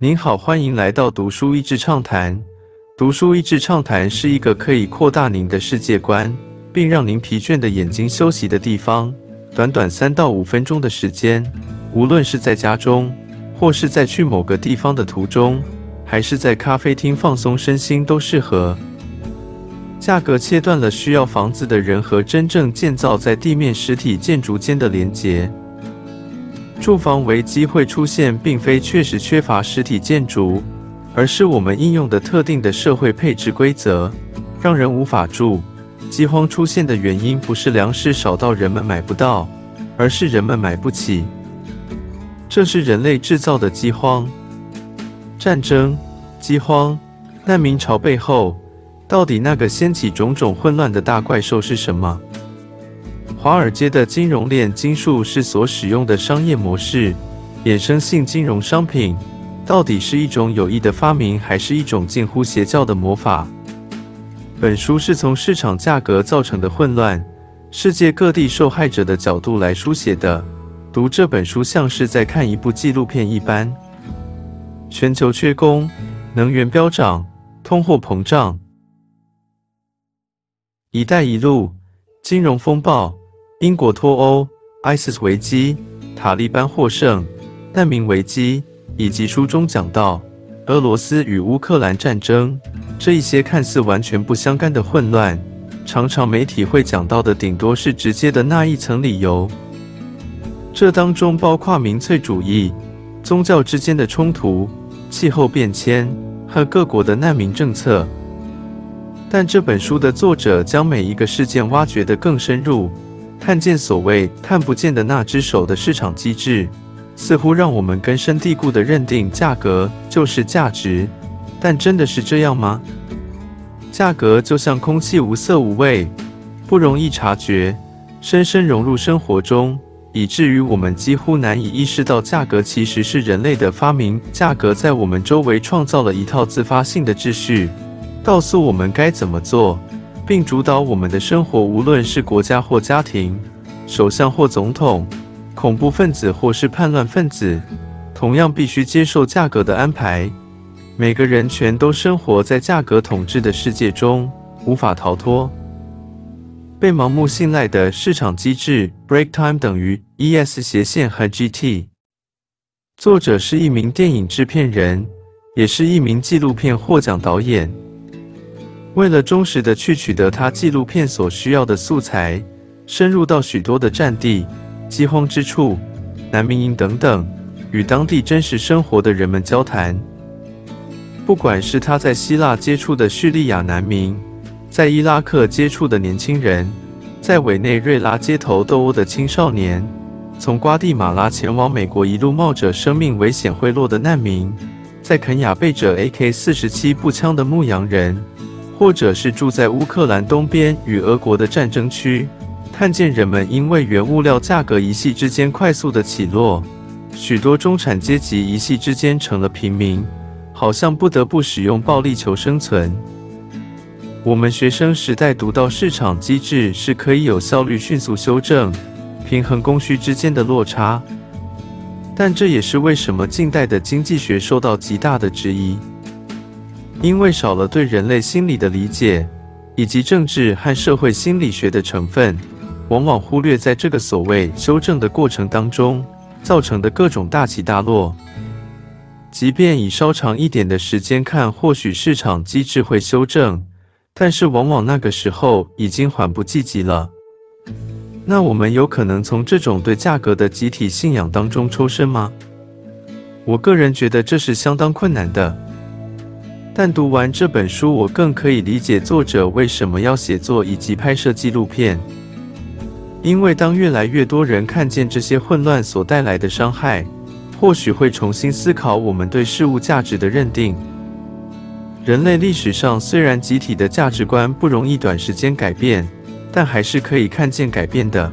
您好，欢迎来到读书益智畅谈。读书益智畅谈是一个可以扩大您的世界观，并让您疲倦的眼睛休息的地方。短短三到五分钟的时间，无论是在家中，或是在去某个地方的途中，还是在咖啡厅放松身心，都适合。价格切断了需要房子的人和真正建造在地面实体建筑间的连结。住房危机会出现，并非确实缺乏实体建筑，而是我们应用的特定的社会配置规则，让人无法住。饥荒出现的原因不是粮食少到人们买不到，而是人们买不起。这是人类制造的饥荒。战争、饥荒、难民潮背后，到底那个掀起种种混乱的大怪兽是什么？华尔街的金融链金术是所使用的商业模式，衍生性金融商品到底是一种有益的发明，还是一种近乎邪教的魔法？本书是从市场价格造成的混乱、世界各地受害者的角度来书写的。读这本书像是在看一部纪录片一般。全球缺工、能源飙涨、通货膨胀、一带一路、金融风暴。英国脱欧、ISIS 危机、塔利班获胜、难民危机，以及书中讲到俄罗斯与乌克兰战争这一些看似完全不相干的混乱，常常媒体会讲到的顶多是直接的那一层理由。这当中包括民粹主义、宗教之间的冲突、气候变迁和各国的难民政策。但这本书的作者将每一个事件挖掘得更深入。看见所谓看不见的那只手的市场机制，似乎让我们根深蒂固地认定价格就是价值。但真的是这样吗？价格就像空气，无色无味，不容易察觉，深深融入生活中，以至于我们几乎难以意识到价格其实是人类的发明。价格在我们周围创造了一套自发性的秩序，告诉我们该怎么做。并主导我们的生活，无论是国家或家庭，首相或总统，恐怖分子或是叛乱分子，同样必须接受价格的安排。每个人全都生活在价格统治的世界中，无法逃脱。被盲目信赖的市场机制，Break Time 等于 ES 斜线和 GT。作者是一名电影制片人，也是一名纪录片获奖导演。为了忠实的去取得他纪录片所需要的素材，深入到许多的战地、饥荒之处、难民营等等，与当地真实生活的人们交谈。不管是他在希腊接触的叙利亚难民，在伊拉克接触的年轻人，在委内瑞拉街头斗殴的青少年，从瓜地马拉前往美国一路冒着生命危险贿赂的难民，在肯雅背着 AK-47 步枪的牧羊人。或者是住在乌克兰东边与俄国的战争区，看见人们因为原物料价格一夕之间快速的起落，许多中产阶级一夕之间成了平民，好像不得不使用暴力求生存。我们学生时代读到市场机制是可以有效率、迅速修正、平衡供需之间的落差，但这也是为什么近代的经济学受到极大的质疑。因为少了对人类心理的理解，以及政治和社会心理学的成分，往往忽略在这个所谓修正的过程当中造成的各种大起大落。即便以稍长一点的时间看，或许市场机制会修正，但是往往那个时候已经缓不济急了。那我们有可能从这种对价格的集体信仰当中抽身吗？我个人觉得这是相当困难的。但读完这本书，我更可以理解作者为什么要写作以及拍摄纪录片。因为当越来越多人看见这些混乱所带来的伤害，或许会重新思考我们对事物价值的认定。人类历史上虽然集体的价值观不容易短时间改变，但还是可以看见改变的。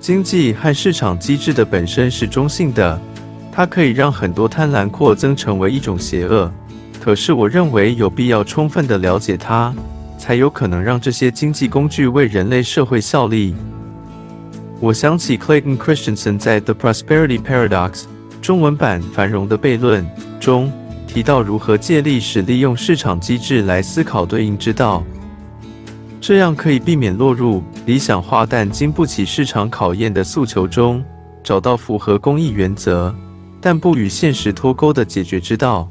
经济和市场机制的本身是中性的，它可以让很多贪婪扩增成为一种邪恶。可是，我认为有必要充分的了解它，才有可能让这些经济工具为人类社会效力。我想起 Clayton Christensen 在《The Prosperity Paradox》中文版《繁荣的悖论》中提到如何借力使利用市场机制来思考对应之道，这样可以避免落入理想化但经不起市场考验的诉求中，找到符合公益原则但不与现实脱钩的解决之道。